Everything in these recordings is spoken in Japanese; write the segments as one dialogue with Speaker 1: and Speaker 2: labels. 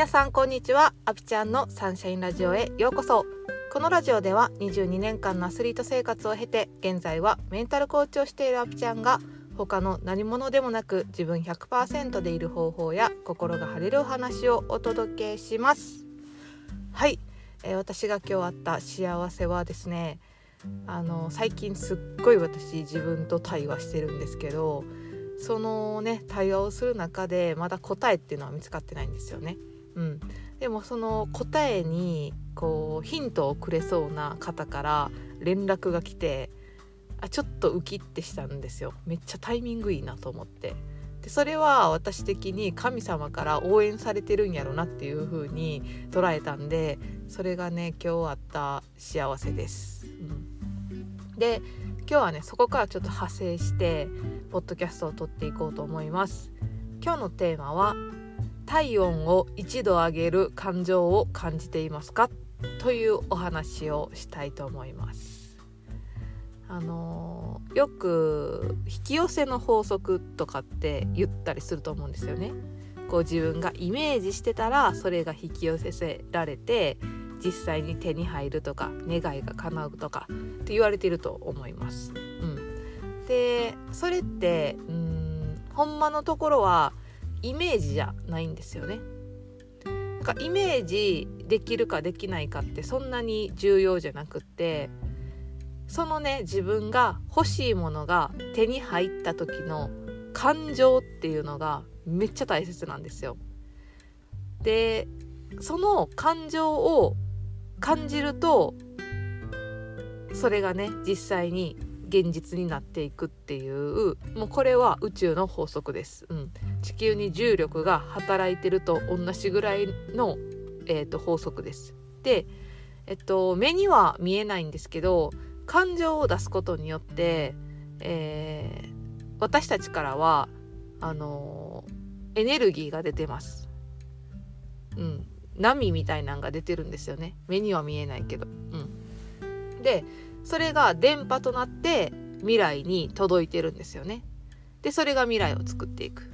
Speaker 1: 皆さんこんにちは。アピちゃんのサンシャインラジオへようこそ。このラジオでは22年間のアスリート生活を経て現在はメンタルコーチをしているアピちゃんが他の何者でもなく自分100%でいる方法や心が晴れるお話をお届けします。はい、えー、私が今日あった幸せはですねあの最近すっごい私自分と対話してるんですけどそのね対話をする中でまだ答えっていうのは見つかってないんですよね。うん、でもその答えにこうヒントをくれそうな方から連絡が来てあちょっとウキってしたんですよ。めっちゃタイミングいいなと思って。でそれは私的に神様から応援されてるんやろなっていう風に捉えたんでそれがね今日あった幸せです。うん、で今日はねそこからちょっと派生してポッドキャストを撮っていこうと思います。今日のテーマは体温を1度上げる感情を感じていますか？というお話をしたいと思います。あのよく引き寄せの法則とかって言ったりすると思うんですよね。こう自分がイメージしてたらそれが引き寄せられて実際に手に入るとか願いが叶うとかって言われていると思います。うん、でそれってうんほんまのところはイメージじゃないんですよね。なんかイメージできるかできないかってそんなに重要じゃなくってそのね自分が欲しいものが手に入った時の感情っていうのがめっちゃ大切なんですよ。でその感情を感じるとそれがね実際に現実になっていくっていうもうこれは宇宙の法則です、うん、地球に重力が働いてると同じぐらいの、えーと、法則です。で、えっと、目には見えないんですけど感情を出すことによって、えー、私たちからはあのエネルギーが出てます、うん、波みたいなんが出てるんですよね。目には見えないけど。うん、でそれが電波となって未来に届いてるんですよね。でそれが未来を作っていく。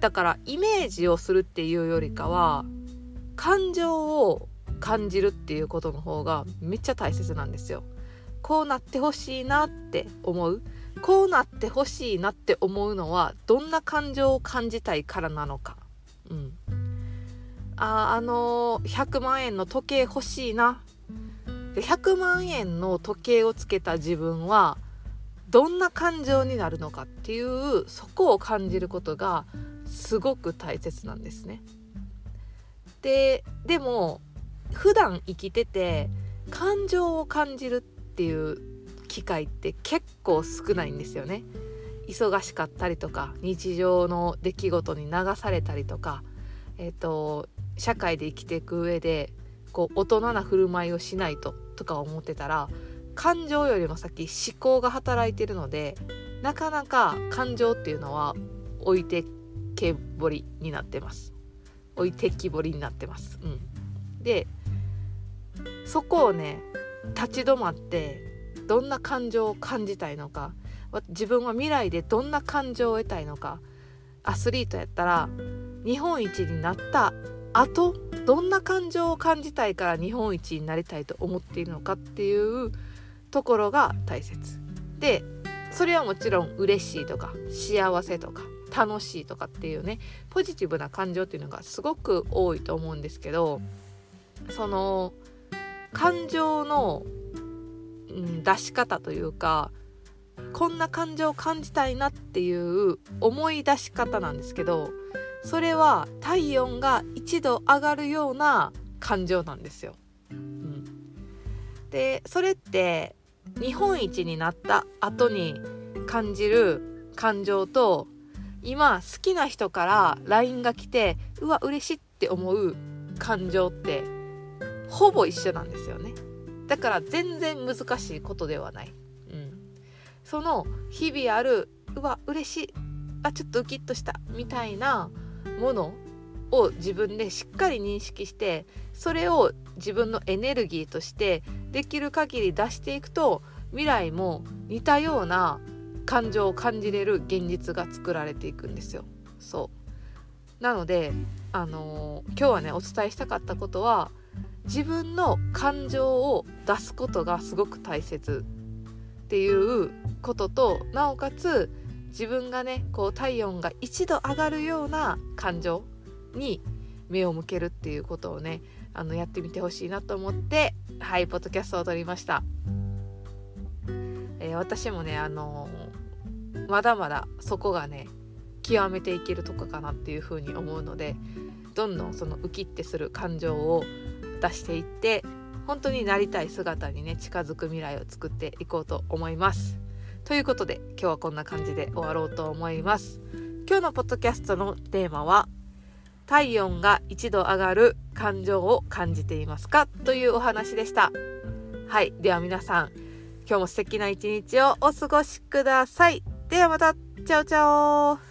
Speaker 1: だからイメージをするっていうよりかは感情を感じるっていうことの方がめっちゃ大切なんですよ。こうなってほしいなって思うこうなってほしいなって思うのはどんな感情を感じたいからなのか。うん、ああの100万円の時計欲しいなで100万円の時計をつけた自分はどんな感情になるのかっていうそこを感じることがすごく大切なんですね。ででも普段生きてて感情を感じるっていう機会って結構少ないんですよね。忙しかったりとか日常の出来事に流されたりとか、えーと社会で生きていく上でこう大人な振る舞いをしないととか思ってたら感情よりも先思考が働いてるのでなかなか感情っていうのは置いてけぼりになってます置いてきぼりになってます。うん、でそこをね立ち止まってどんな感情を感じたいのか自分は未来でどんな感情を得たいのかアスリートやったら日本一になったあとどんな感情を感じたいから日本一になりたいと思っているのかっていうところが大切。でそれはもちろん嬉しいとか幸せとか楽しいとかっていうねポジティブな感情っていうのがすごく多いと思うんですけどその感情の、うん、出し方というかこんな感情を感じたいなっていう思い出し方なんですけどそれは体温が1度上がるような感情なんですよ。うん、でそれって日本一になった後に感じる感情と今好きな人から LINE が来てうわ嬉しいって思う感情ってほぼ一緒なんですよね。だから全然難しいことではない、うん、その日々あるうわ嬉しい。あちょっとウキッとした。みたいなものを自分でしっかり認識してそれを自分のエネルギーとしてできる限り出していくと未来も似たような感情を感じれる現実が作られていくんですよ。そうなのであの今日はねお伝えしたかったことは自分の感情を出すことがすごく大切っていうこととなおかつ自分がねこう体温が一度上がるような感情に目を向けるっていうことをねあのやってみてほしいなと思ってはいポッドキャストを撮りました、えー、私もねあのー、まだまだそこがね極めていけるとこかなっていうふうに思うのでどんどんそのウキってする感情を出していって本当になりたい姿にね近づく未来を作っていこうと思います。ということで今日はこんな感じで終わろうと思います。今日のポッドキャストのテーマは体温が1度上がる感情を感じていますかというお話でした。はい。では皆さん、今日も素敵な一日をお過ごしください。ではまた、チャオチャオ